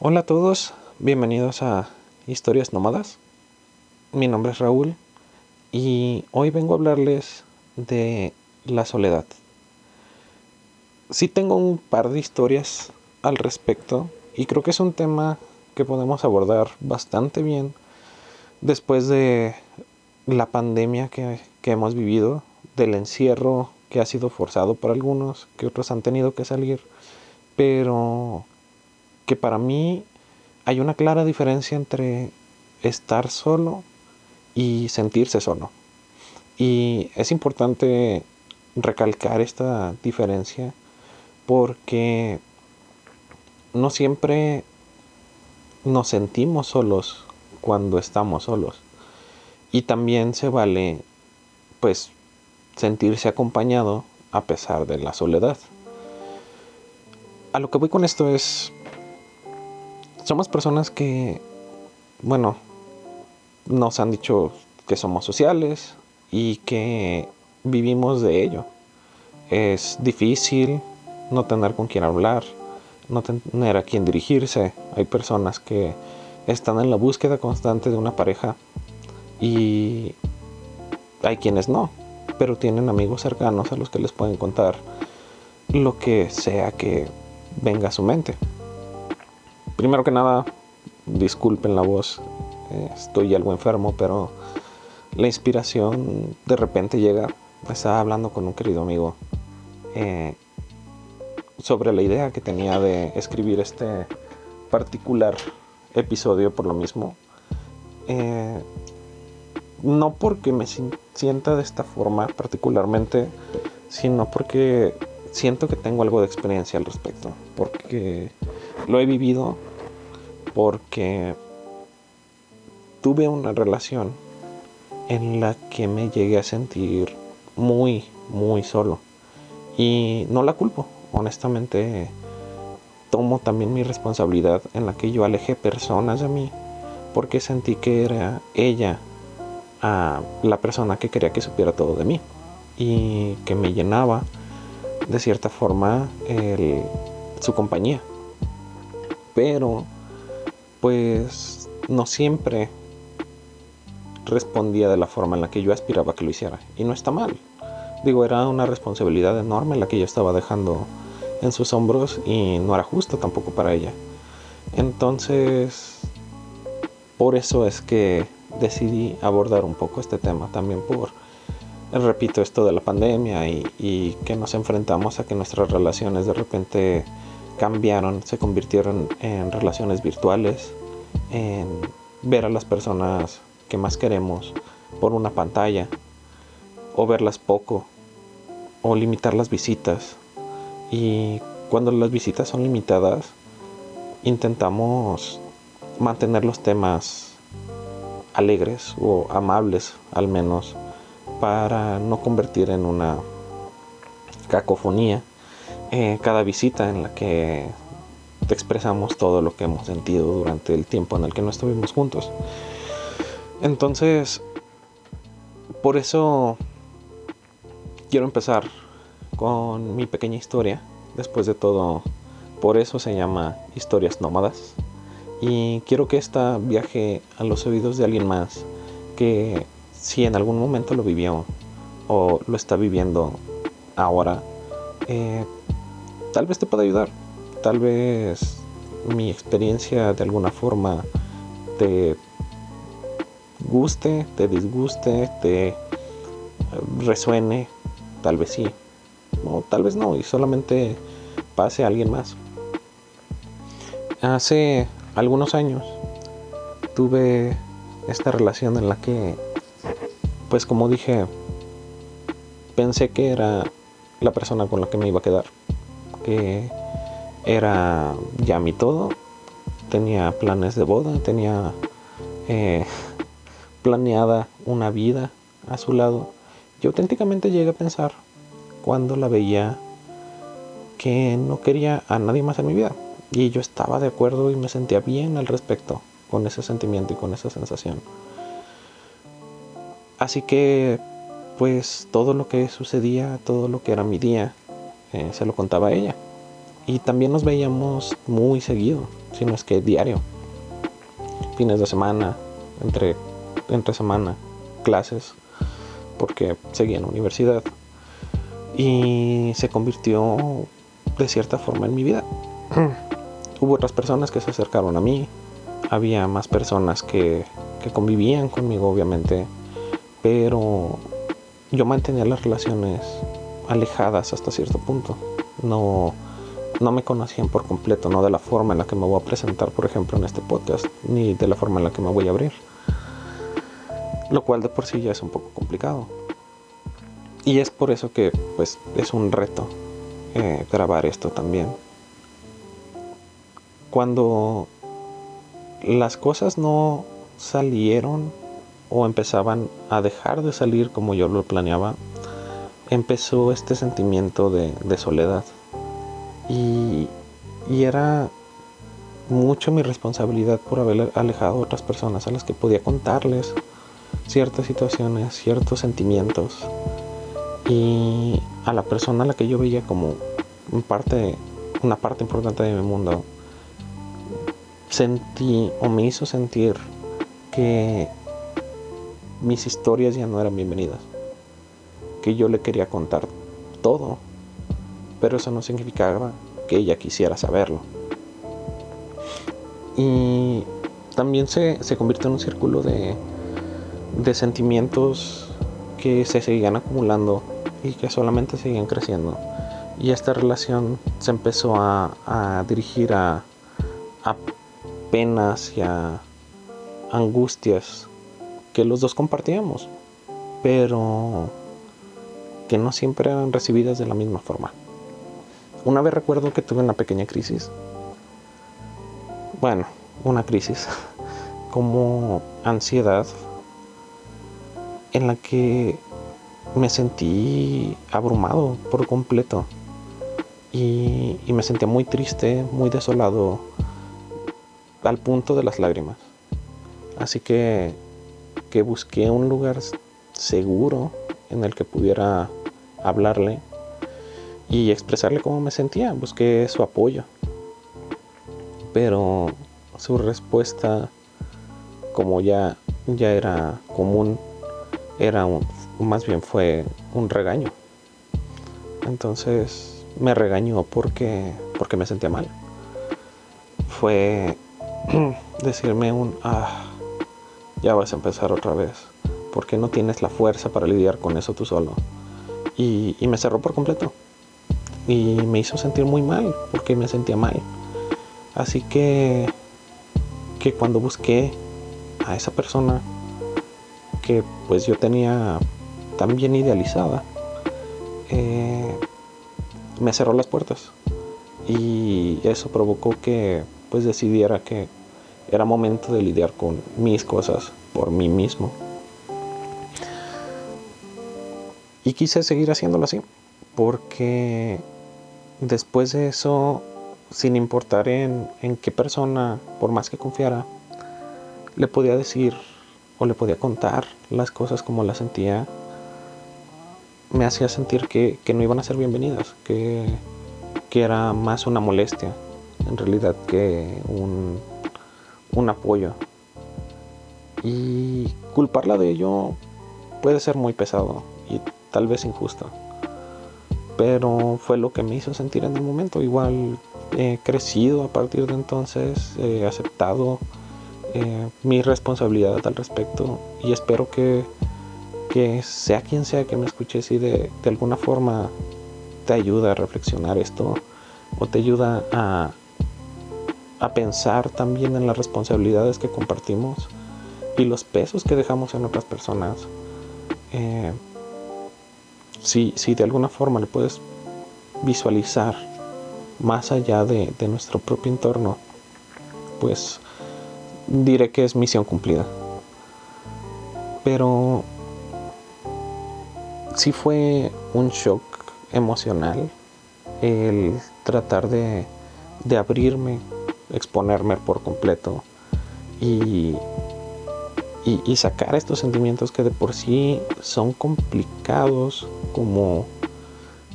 Hola a todos, bienvenidos a Historias Nómadas. Mi nombre es Raúl y hoy vengo a hablarles de la soledad. Sí tengo un par de historias al respecto y creo que es un tema que podemos abordar bastante bien después de la pandemia que, hemos vivido, del encierro que ha sido forzado por algunos, que otros han tenido que salir, pero que para mí hay una clara diferencia entre estar solo y sentirse solo. Y es importante recalcar esta diferencia porque no siempre nos sentimos solos cuando estamos solos. Y también se vale, pues, sentirse acompañado a pesar de la soledad. A lo que voy con esto es, somos personas que, bueno, nos han dicho que somos sociales y que vivimos de ello. Es difícil no tener con quién hablar, no tener a quién dirigirse. Hay personas que están en la búsqueda constante de una pareja y hay quienes no, pero tienen amigos cercanos a los que les pueden contar lo que sea que venga a su mente. Primero que nada, disculpen la voz, eh, estoy algo enfermo, pero la inspiración de repente llega. Estaba hablando con un querido amigo eh, sobre la idea que tenía de escribir este particular episodio por lo mismo. Eh, no porque me sienta de esta forma particularmente, sino porque siento que tengo algo de experiencia al respecto. Porque lo he vivido, porque tuve una relación en la que me llegué a sentir muy, muy solo. Y no la culpo, honestamente tomo también mi responsabilidad en la que yo alejé personas de mí porque sentí que era ella la persona que quería que supiera todo de mí y que me llenaba de cierta forma su compañía. Pero pues no siempre respondía de la forma en la que yo aspiraba que lo hiciera. Y no está mal. Digo, era una responsabilidad enorme la que yo estaba dejando en sus hombros y no era justo tampoco para ella. Entonces, por eso es que decidí abordar un poco este tema también por, repito, esto de la pandemia y, que nos enfrentamos a que nuestras relaciones de repente cambiaron, se convirtieron en relaciones virtuales, en ver a las personas que más queremos por una pantalla, o verlas poco, o limitar las visitas, y cuando las visitas son limitadas, intentamos mantener los temas alegres o amables al menos para no convertir en una cacofonía eh, cada visita en la que expresamos todo lo que hemos sentido durante el tiempo en el que no estuvimos juntos. Entonces, por eso quiero empezar con mi pequeña historia. Después de todo, por eso se llama Historias Nómadas. Y quiero que esta viaje a los oídos de alguien más que si en algún momento lo vivió o lo está viviendo ahora, eh, tal vez te pueda ayudar. Tal vez mi experiencia de alguna forma te guste, te disguste, te resuene, tal vez sí, o tal vez no, y solamente pase a alguien más. Hace algunos años tuve esta relación en la que, pues como dije, pensé que era la persona con la que me iba a quedar, que era ya mi todo, tenía planes de boda, tenía eh, planeada una vida a su lado. Yo auténticamente llegué a pensar cuando la veía que no quería a nadie más en mi vida. Y yo estaba de acuerdo y me sentía bien al respecto con ese sentimiento y con esa sensación. Así que pues todo lo que sucedía, todo lo que era mi día, eh, se lo contaba a ella. Y también nos veíamos muy seguido, si no es que diario. Fines de semana, entre, entre semana, clases, porque seguía en la universidad. Y se convirtió de cierta forma en mi vida. Hubo otras personas que se acercaron a mí, había más personas que, que convivían conmigo, obviamente, pero yo mantenía las relaciones alejadas hasta cierto punto. No, no me conocían por completo, no de la forma en la que me voy a presentar, por ejemplo, en este podcast, ni de la forma en la que me voy a abrir. Lo cual de por sí ya es un poco complicado. Y es por eso que pues es un reto eh, grabar esto también. Cuando las cosas no salieron o empezaban a dejar de salir como yo lo planeaba, empezó este sentimiento de, soledad. Y, y, era mucho mi responsabilidad por haber alejado a otras personas a las que podía contarles ciertas situaciones, ciertos sentimientos. Y a la persona a la que yo veía como parte, una parte importante de mi mundo, sentí o me hizo sentir que mis historias ya no eran bienvenidas que yo le quería contar todo, pero eso no significaba que ella quisiera saberlo. Y también se, se convirtió en un círculo de, de sentimientos que se seguían acumulando y que solamente seguían creciendo. Y esta relación se empezó a, a dirigir a, a penas y a angustias que los dos compartíamos, pero que no siempre eran recibidas de la misma forma. Una vez recuerdo que tuve una pequeña crisis. Bueno, una crisis como ansiedad en la que me sentí abrumado por completo y, me sentía muy triste, muy desolado al punto de las lágrimas. Así que, que busqué un lugar seguro en el que pudiera hablarle y expresarle cómo me sentía. Busqué su apoyo. Pero su respuesta, como ya, ya era común, era un, más bien fue un regaño. Entonces me regañó porque, porque me sentía mal. Fue decirme un, ah, ya vas a empezar otra vez. Porque no tienes la fuerza para lidiar con eso tú solo y, me cerró por completo. Y me hizo sentir muy mal, porque me sentía mal. Así que, que cuando busqué a esa persona que pues yo tenía tan bien idealizada, eh, me cerró las puertas. Y eso provocó que pues decidiera que era momento de lidiar con mis cosas por mí mismo. Y quise seguir haciéndolo así, porque después de eso, sin importar en, en qué persona, por más que confiara, le podía decir o le podía contar las cosas como las sentía, me hacía sentir que, que no iban a ser bienvenidas, que, que, era más una molestia en realidad que un, un apoyo. Y culparla de ello puede ser muy pesado y tal vez injusto. Pero fue lo que me hizo sentir en el momento. Igual he crecido a partir de entonces, he aceptado eh, mi responsabilidad al respecto y espero que, que sea quien sea que me escuche si de, de alguna forma te ayuda a reflexionar esto o te ayuda a, a pensar también en las responsabilidades que compartimos y los pesos que dejamos en otras personas. Eh, si, si de alguna forma le puedes visualizar más allá de, nuestro propio entorno, pues diré que es misión cumplida. Pero sí fue un shock emocional el tratar de, de abrirme, exponerme por completo y, y, sacar estos sentimientos que de por sí son complicados como,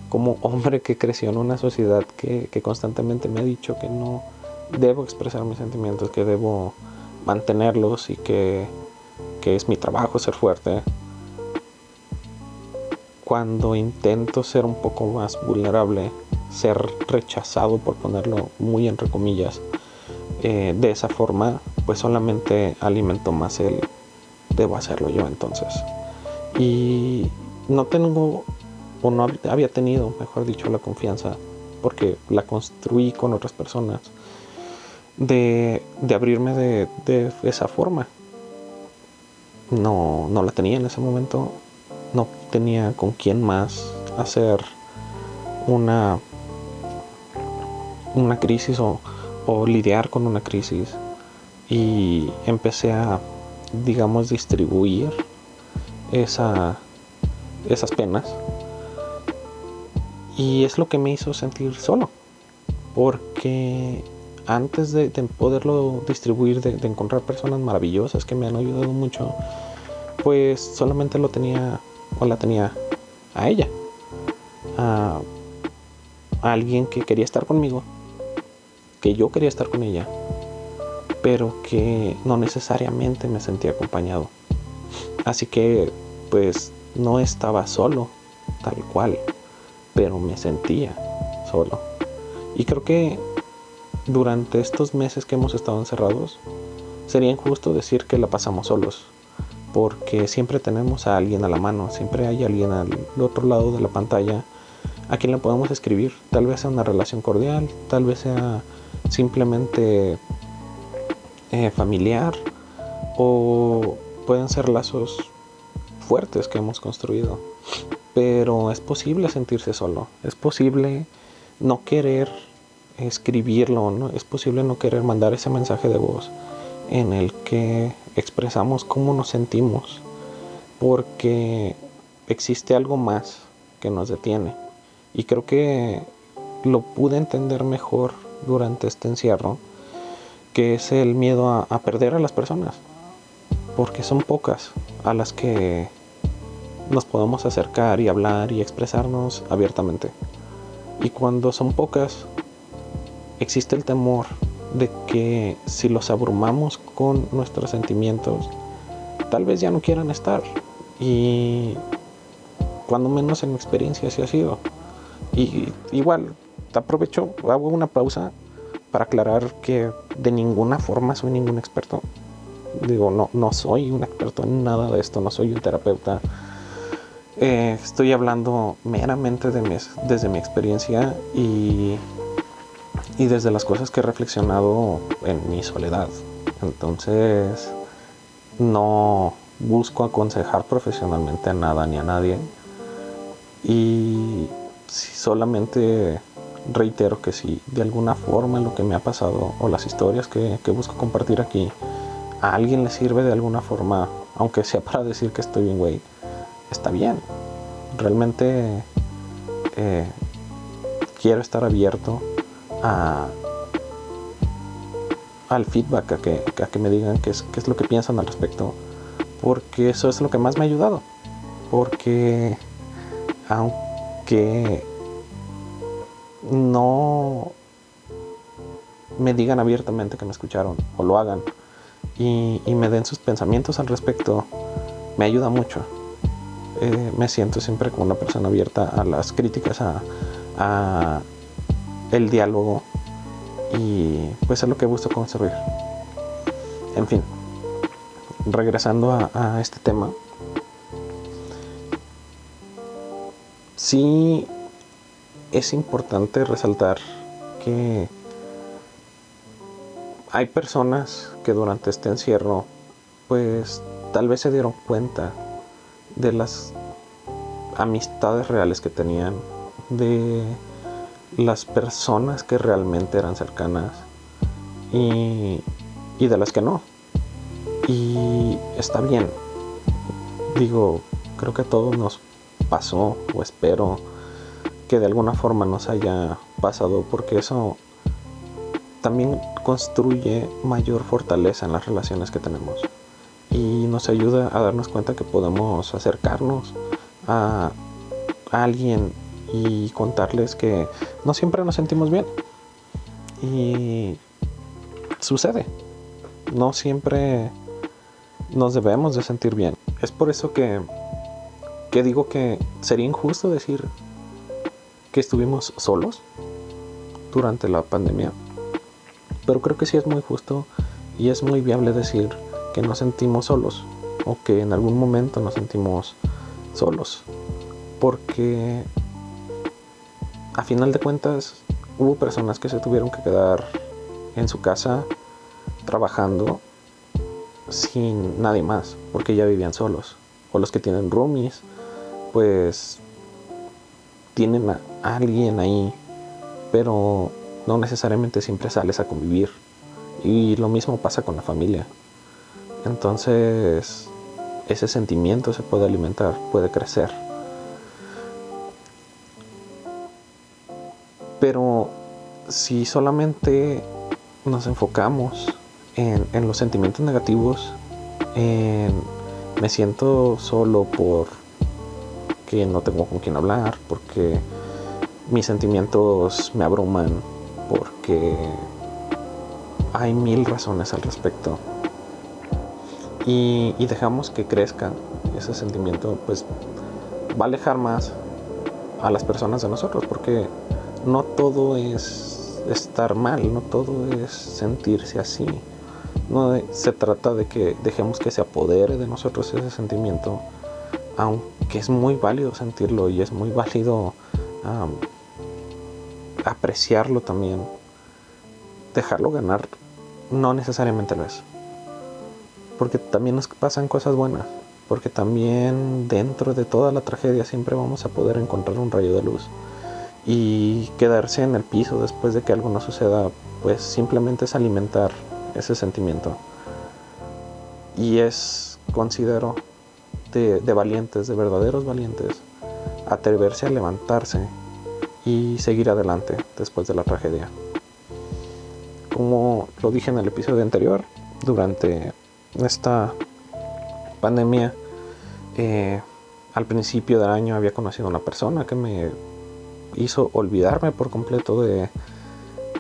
como hombre que creció en una sociedad que, constantemente me ha dicho que no debo expresar mis sentimientos, que debo mantenerlos y que, que es mi trabajo ser fuerte. Cuando intento ser un poco más vulnerable, ser rechazado por ponerlo muy entre comillas, eh, de esa forma, pues solamente alimento más el debo hacerlo yo entonces. Y no tengo, o no había tenido, mejor dicho, la confianza, porque la construí con otras personas, de, abrirme de, de, esa forma. No, no la tenía en ese momento, no tenía con quién más hacer una, una crisis o, o lidiar con una crisis. Y empecé a digamos, distribuir esa, esas penas. Y es lo que me hizo sentir solo. Porque antes de, poderlo distribuir, de, encontrar personas maravillosas que me han ayudado mucho, pues solamente lo tenía o la tenía a ella. a alguien que quería estar conmigo. Que yo quería estar con ella pero que no necesariamente me sentía acompañado. Así que pues no estaba solo, tal cual, pero me sentía solo. Y creo que durante estos meses que hemos estado encerrados, sería injusto decir que la pasamos solos, porque siempre tenemos a alguien a la mano, siempre hay alguien al otro lado de la pantalla a quien le podemos escribir. Tal vez sea una relación cordial, tal vez sea simplemente eh, familiar o pueden ser lazos fuertes que hemos construido. Pero es posible sentirse solo, es posible no querer escribirlo, ¿no? es posible no querer mandar ese mensaje de voz en el que expresamos cómo nos sentimos, porque existe algo más que nos detiene. Y creo que lo pude entender mejor durante este encierro que es el miedo a, perder a las personas, porque son pocas a las que nos podemos acercar y hablar y expresarnos abiertamente. Y cuando son pocas, existe el temor de que si los abrumamos con nuestros sentimientos, tal vez ya no quieran estar. Y cuando menos en mi experiencia así ha sido. Y igual, aprovecho, hago una pausa para aclarar que de ninguna forma soy ningún experto. Digo, no, no soy un experto en nada de esto, no soy un terapeuta. Eh, estoy hablando meramente de desde mi experiencia y, y desde las cosas que he reflexionado en mi soledad. Entonces, no busco aconsejar profesionalmente a nada ni a nadie. Y solamente reitero que si de alguna forma lo que me ha pasado o las historias que, busco compartir aquí a alguien le sirve de alguna forma, aunque sea para decir que estoy bien, güey, está bien. Realmente eh, quiero estar abierto a, al feedback, a que, a que me digan qué es, qué es lo que piensan al respecto, porque eso es lo que más me ha ayudado. Porque aunque no me digan abiertamente que me escucharon o lo hagan y, me den sus pensamientos al respecto, me ayuda mucho. Eh, me siento siempre como una persona abierta a las críticas, a, el diálogo y pues es lo que busco construir. En fin, regresando a, a este tema, sí es importante resaltar que hay personas que durante este encierro pues tal vez se dieron cuenta de las amistades reales que tenían, de las personas que realmente eran cercanas y, de las que no. Y está bien. Digo, creo que a todos nos pasó o espero que de alguna forma nos haya pasado, porque eso también construye mayor fortaleza en las relaciones que tenemos y nos ayuda a darnos cuenta que podemos acercarnos a alguien y contarles que no siempre nos sentimos bien. Y sucede. No siempre nos debemos de sentir bien. Es por eso que, que digo que sería injusto decir que estuvimos solos durante la pandemia. Pero creo que sí es muy justo y es muy viable decir que nos sentimos solos o que en algún momento nos sentimos solos. Porque a final de cuentas hubo personas que se tuvieron que quedar en su casa trabajando sin nadie más, porque ya vivían solos. O los que tienen roomies, pues tienen a alguien ahí, pero no necesariamente siempre sales a convivir. Y lo mismo pasa con la familia. Entonces, ese sentimiento se puede alimentar, puede crecer. Pero si solamente nos enfocamos en, los sentimientos negativos, en me siento solo por que no tengo con quién hablar, porque mis sentimientos me abruman, porque hay mil razones al respecto. Y, dejamos que crezca ese sentimiento, pues va a alejar más a las personas de nosotros, porque no todo es estar mal, no todo es sentirse así. No se trata de que dejemos que se apodere de nosotros ese sentimiento, aunque es muy válido sentirlo y es muy válido apreciarlo también. Dejarlo ganar no necesariamente lo es. Porque también nos pasan cosas buenas. Porque también dentro de toda la tragedia siempre vamos a poder encontrar un rayo de luz. Y quedarse en el piso después de que algo no suceda, pues simplemente es alimentar ese sentimiento. Y es, considero, de, valientes, de verdaderos valientes, atreverse a levantarse y seguir adelante después de la tragedia. Como lo dije en el episodio anterior, durante esta pandemia, eh, al principio del año había conocido a una persona que me hizo olvidarme por completo de,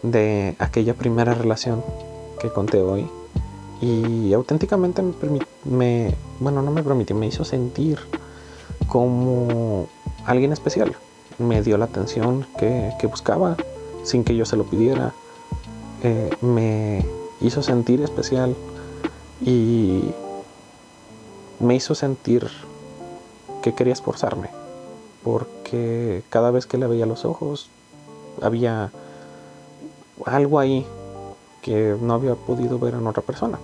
de aquella primera relación que conté hoy y auténticamente me, bueno no me permitió me hizo sentir como alguien especial me dio la atención que, buscaba sin que yo se lo pidiera eh, me hizo sentir especial y me hizo sentir que quería esforzarme porque cada vez que le veía los ojos había algo ahí que no había podido ver en otra persona.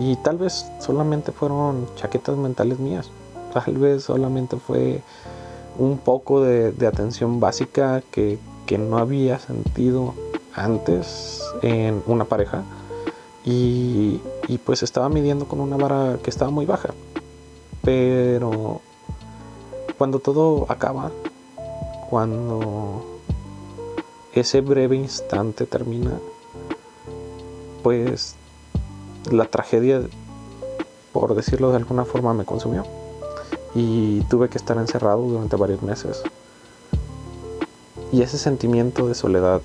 Y tal vez solamente fueron chaquetas mentales mías. Tal vez solamente fue un poco de, atención básica que, no había sentido antes en una pareja. Y, y, pues estaba midiendo con una vara que estaba muy baja. Pero cuando todo acaba, cuando ese breve instante termina, pues la tragedia, por decirlo de alguna forma, me consumió. Y tuve que estar encerrado durante varios meses. Y ese sentimiento de soledad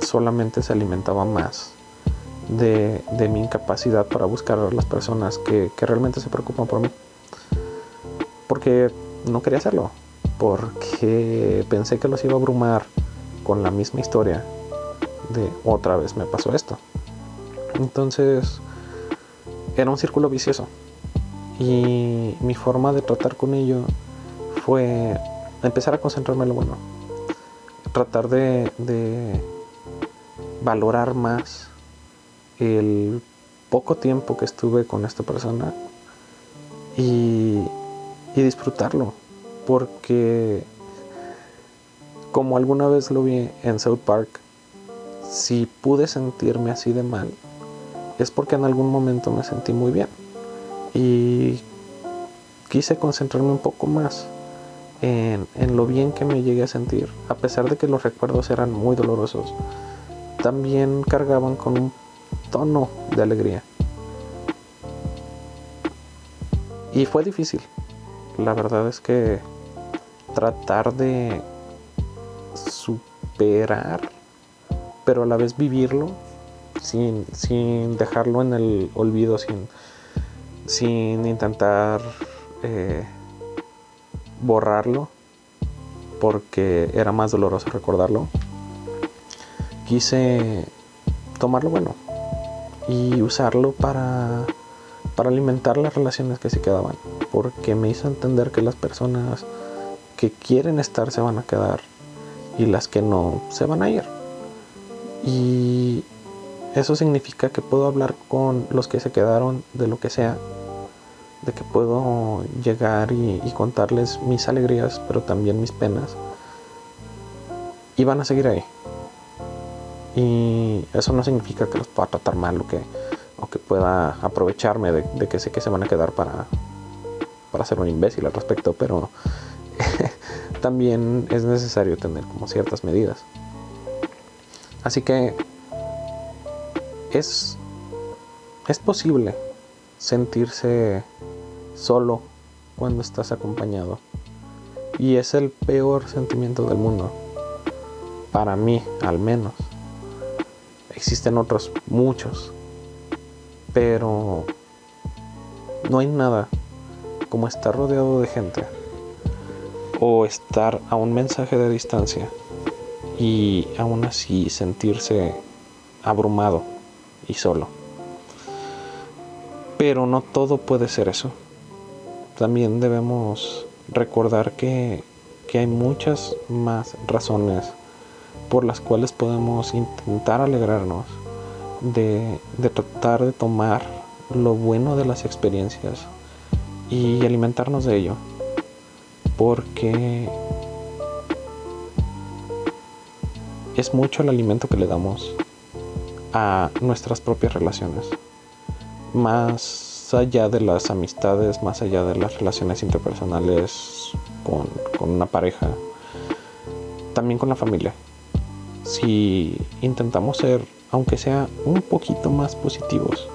solamente se alimentaba más de, mi incapacidad para buscar a las personas que, que realmente se preocupan por mí. Porque no quería hacerlo. Porque pensé que los iba a abrumar con la misma historia de otra vez me pasó esto. Entonces era un círculo vicioso. Y mi forma de tratar con ello fue empezar a concentrarme en lo bueno. Tratar de, valorar más el poco tiempo que estuve con esta persona y, y disfrutarlo. Porque como alguna vez lo vi en South Park, si pude sentirme así de mal, es porque en algún momento me sentí muy bien y quise concentrarme un poco más en, lo bien que me llegué a sentir, a pesar de que los recuerdos eran muy dolorosos, también cargaban con un tono de alegría. Y fue difícil. La verdad es que tratar de superar, pero a la vez vivirlo sin, sin dejarlo en el olvido, sin, sin intentar eh, borrarlo, porque era más doloroso recordarlo. Quise tomarlo bueno y usarlo para, para alimentar las relaciones que se quedaban, porque me hizo entender que las personas que quieren estar se van a quedar y las que no se van a ir. Y eso significa que puedo hablar con los que se quedaron de lo que sea, de que puedo llegar y, contarles mis alegrías, pero también mis penas. Y van a seguir ahí. Y eso no significa que los pueda tratar mal o que, pueda aprovecharme de, de que sé que se van a quedar para, para ser un imbécil al respecto, pero también es necesario tener como ciertas medidas. Así que es, es posible sentirse solo cuando estás acompañado. Y es el peor sentimiento del mundo. Para mí, al menos. Existen otros muchos. Pero no hay nada como estar rodeado de gente o estar a un mensaje de distancia y aún así sentirse abrumado y solo. Pero no todo puede ser eso. También debemos recordar que, que hay muchas más razones por las cuales podemos intentar alegrarnos de, de tratar de tomar lo bueno de las experiencias y alimentarnos de ello porque es mucho el alimento que le damos a nuestras propias relaciones. Más allá de las amistades, más allá de las relaciones interpersonales con, una pareja, también con la familia. Si intentamos ser, aunque sea un poquito más positivos,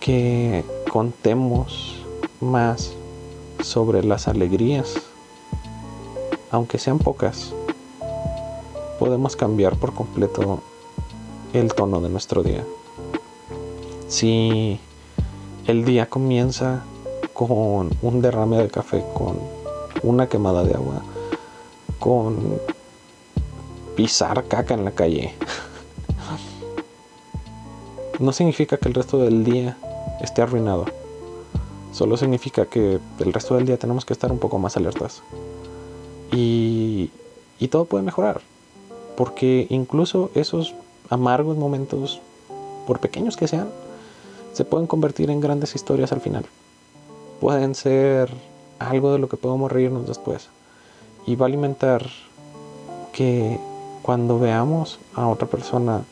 que contemos más sobre las alegrías, aunque sean pocas, podemos cambiar por completo el tono de nuestro día. Si el día comienza con un derrame de café, con una quemada de agua, con pisar caca en la calle, no significa que el resto del día esté arruinado. Solo significa que el resto del día tenemos que estar un poco más alertas. Y, y todo puede mejorar. Porque incluso esos amargos momentos, por pequeños que sean, se pueden convertir en grandes historias al final. Pueden ser algo de lo que podemos reírnos después. Y va a alimentar que cuando veamos a otra persona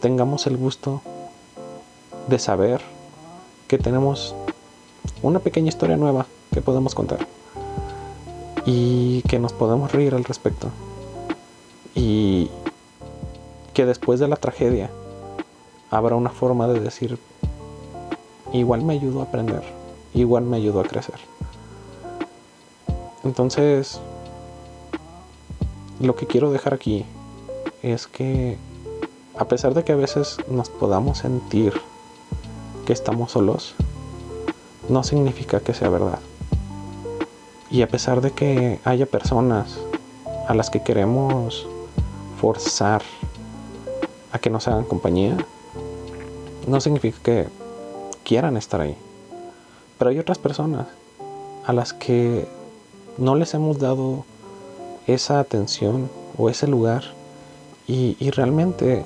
tengamos el gusto de saber que tenemos una pequeña historia nueva que podemos contar y que nos podemos reír al respecto y que después de la tragedia habrá una forma de decir igual me ayudó a aprender igual me ayudó a crecer entonces lo que quiero dejar aquí es que a pesar de que a veces nos podamos sentir que estamos solos no significa que sea verdad. Y a pesar de que haya personas a las que queremos forzar a que nos hagan compañía, no significa que quieran estar ahí. Pero hay otras personas a las que no les hemos dado esa atención o ese lugar y, y realmente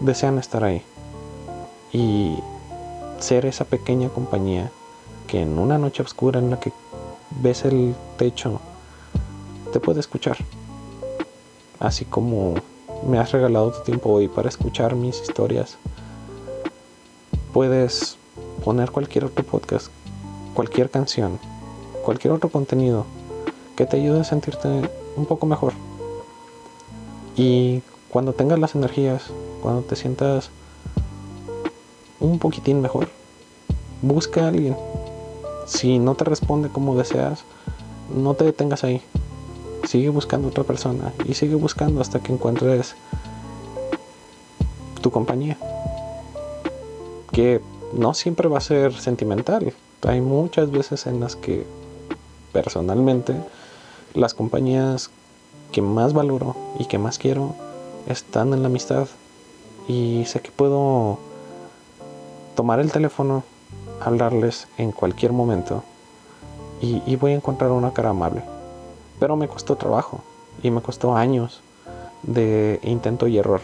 desean estar ahí. Y ser esa pequeña compañía que en una noche oscura en la que ves el techo te puede escuchar. Así como me has regalado tu tiempo hoy para escuchar mis historias, puedes poner cualquier otro podcast, cualquier canción, cualquier otro contenido que te ayude a sentirte un poco mejor. Y cuando tengas las energías, cuando te sientas un poquitín mejor, busca a alguien Si no te responde como deseas, no te detengas ahí. Sigue buscando otra persona y sigue buscando hasta que encuentres tu compañía. Que no siempre va a ser sentimental. Hay muchas veces en las que personalmente las compañías que más valoro y que más quiero están en la amistad. Y sé que puedo tomar el teléfono, hablarles en cualquier momento y, voy a encontrar una cara amable. Pero me costó trabajo y me costó años de intento y error.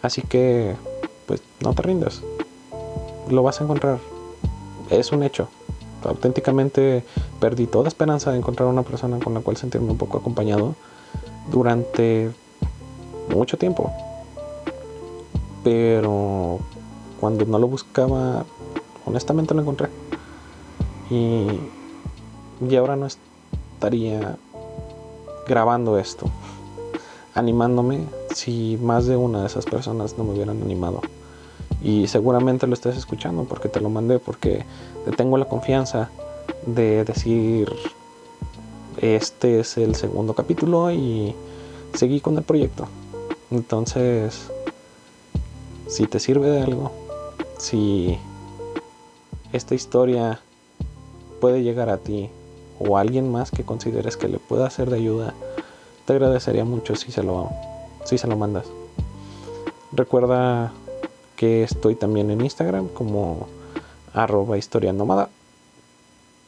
Así que, pues no te rindas. Lo vas a encontrar. Es un hecho. Auténticamente perdí toda esperanza de encontrar una persona con la cual sentirme un poco acompañado durante mucho tiempo. Pero cuando no lo buscaba, honestamente lo encontré. Y, y ahora no estaría grabando esto, animándome si más de una de esas personas no me hubieran animado. Y seguramente lo estás escuchando porque te lo mandé, porque tengo la confianza de decir, este es el segundo capítulo y seguí con el proyecto. Entonces, si te sirve de algo, si esta historia puede llegar a ti o alguien más que consideres que le pueda ser de ayuda, te agradecería mucho si se lo, si se lo mandas. Recuerda que estoy también en Instagram como arroba historia nómada.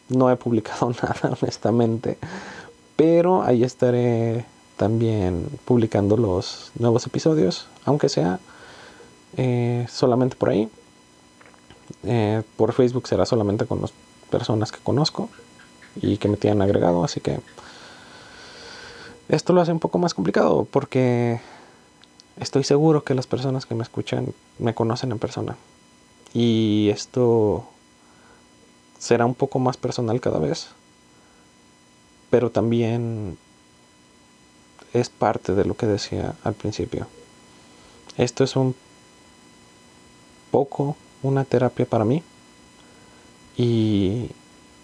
No he publicado nada honestamente, pero ahí estaré también publicando los nuevos episodios, aunque sea eh, solamente por ahí. Eh, por Facebook será solamente con las personas que conozco y que me tienen agregado, así que esto lo hace un poco más complicado porque estoy seguro que las personas que me escuchan me conocen en persona y esto será un poco más personal cada vez, pero también es parte de lo que decía al principio. Esto es un poco una terapia para mí. Y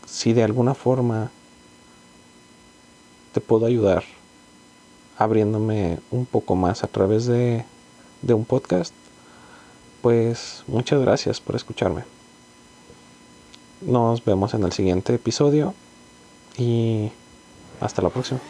si de alguna forma te puedo ayudar abriéndome un poco más a través de, de un podcast, pues muchas gracias por escucharme. Nos vemos en el siguiente episodio y hasta la próxima.